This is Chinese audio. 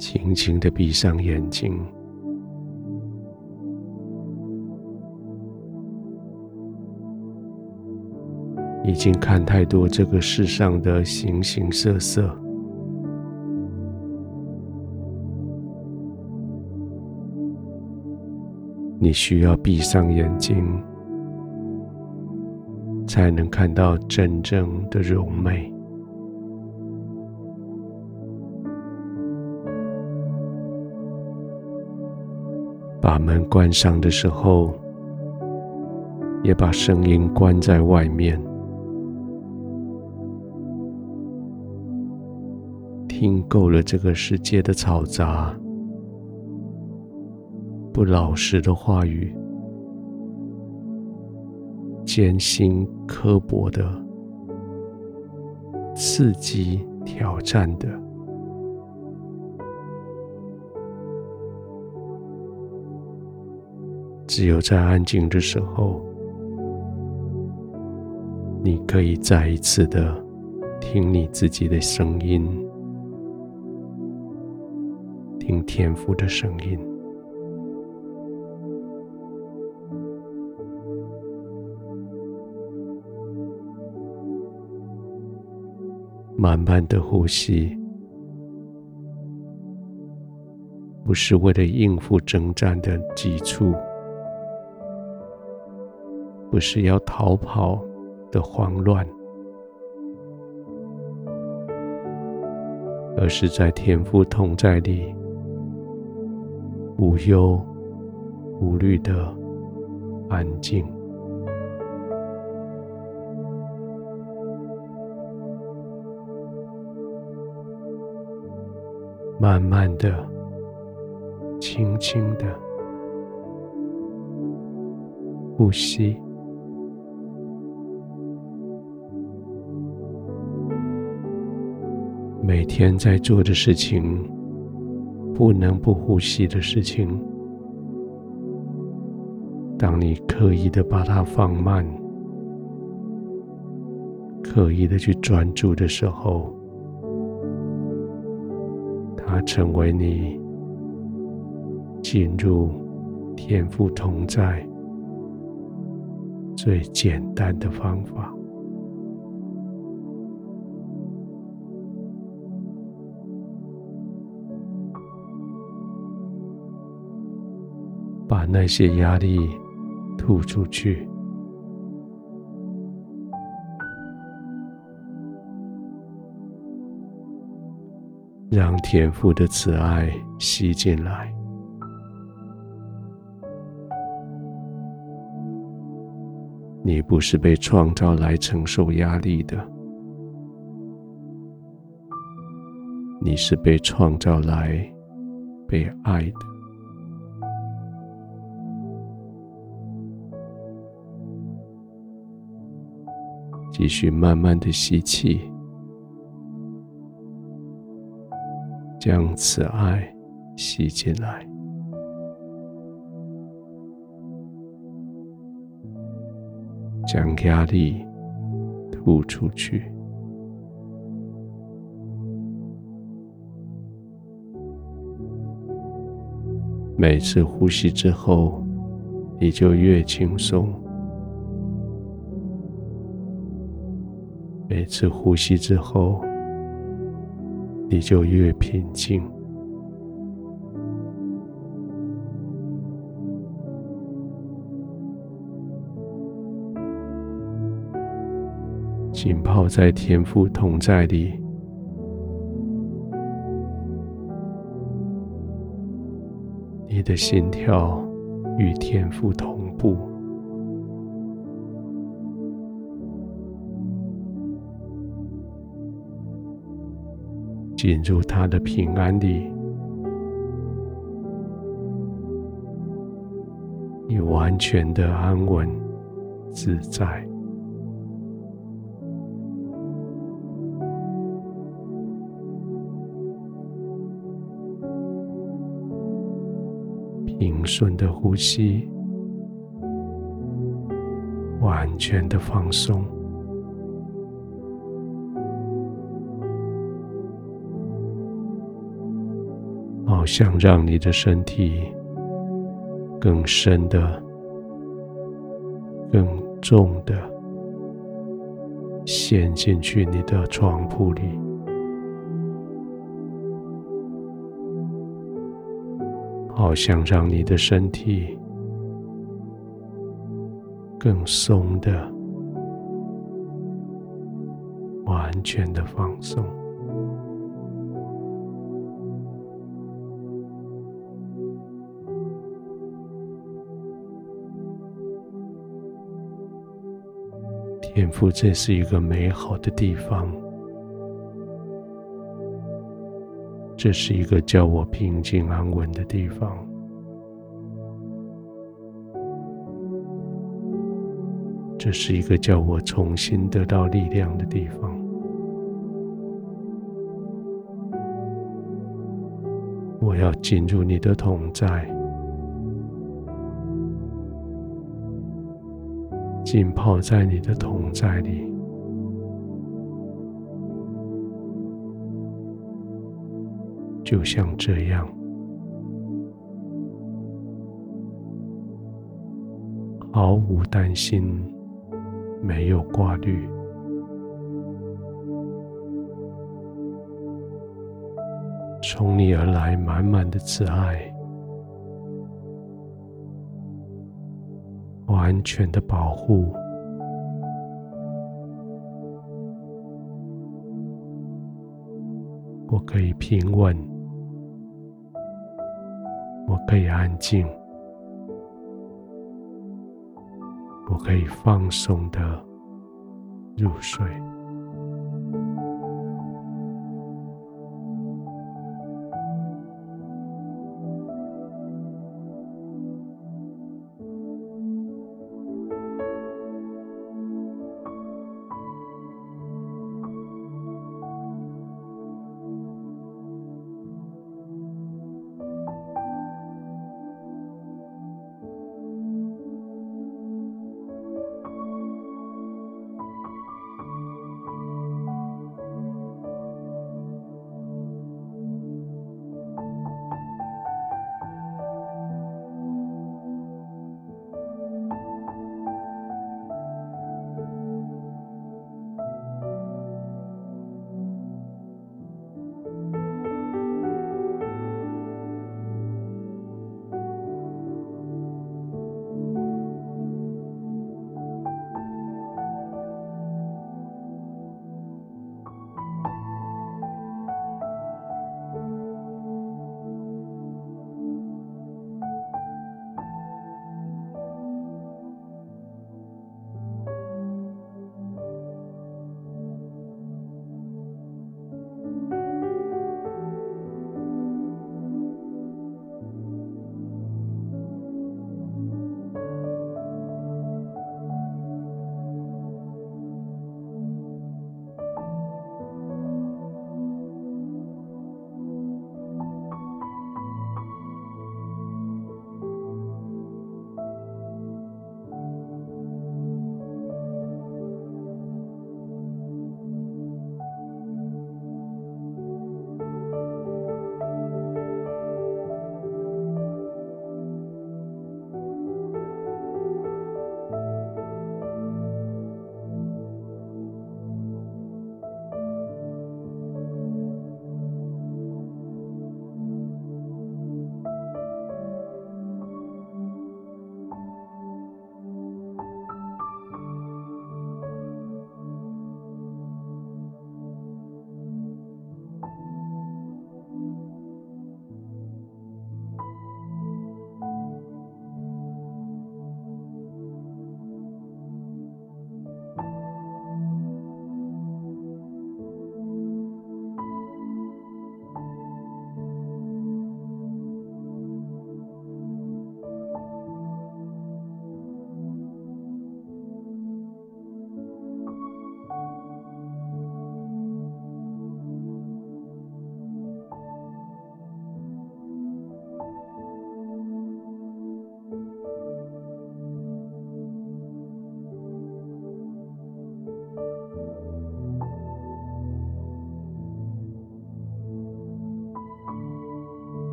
轻轻的闭上眼睛。已经看太多这个世上的形形色色，你需要闭上眼睛，才能看到真正的柔美。把门关上的时候，也把声音关在外面。听够了这个世界的嘈杂、不老实的话语、艰辛刻薄的、刺激挑战的，只有在安静的时候，你可以再一次的听你自己的声音。听天赋的声音，慢慢的呼吸，不是为了应付征战的急促，不是要逃跑的慌乱，而是在天父同在里。无忧无虑的安静，慢慢的、轻轻的呼吸。每天在做的事情。不能不呼吸的事情，当你刻意的把它放慢，刻意的去专注的时候，它成为你进入天赋同在最简单的方法。把那些压力吐出去，让天父的慈爱吸进来。你不是被创造来承受压力的，你是被创造来被爱的。继续慢慢的吸气，将慈爱吸进来，将压力吐出去。每次呼吸之后，你就越轻松。每次呼吸之后，你就越平静。浸泡在天父同在里，你的心跳与天父同步。进入他的平安里，你完全的安稳自在，平顺的呼吸，完全的放松。想让你的身体更深的、更重的陷进去你的床铺里，好想让你的身体更松的、完全的放松。天父，这是一个美好的地方，这是一个叫我平静安稳的地方，这是一个叫我重新得到力量的地方。我要进入你的同在。浸泡在你的同在里，就像这样，毫无担心，没有挂虑，从你而来满满的慈爱。完全的保护，我可以平稳，我可以安静，我可以放松的入睡。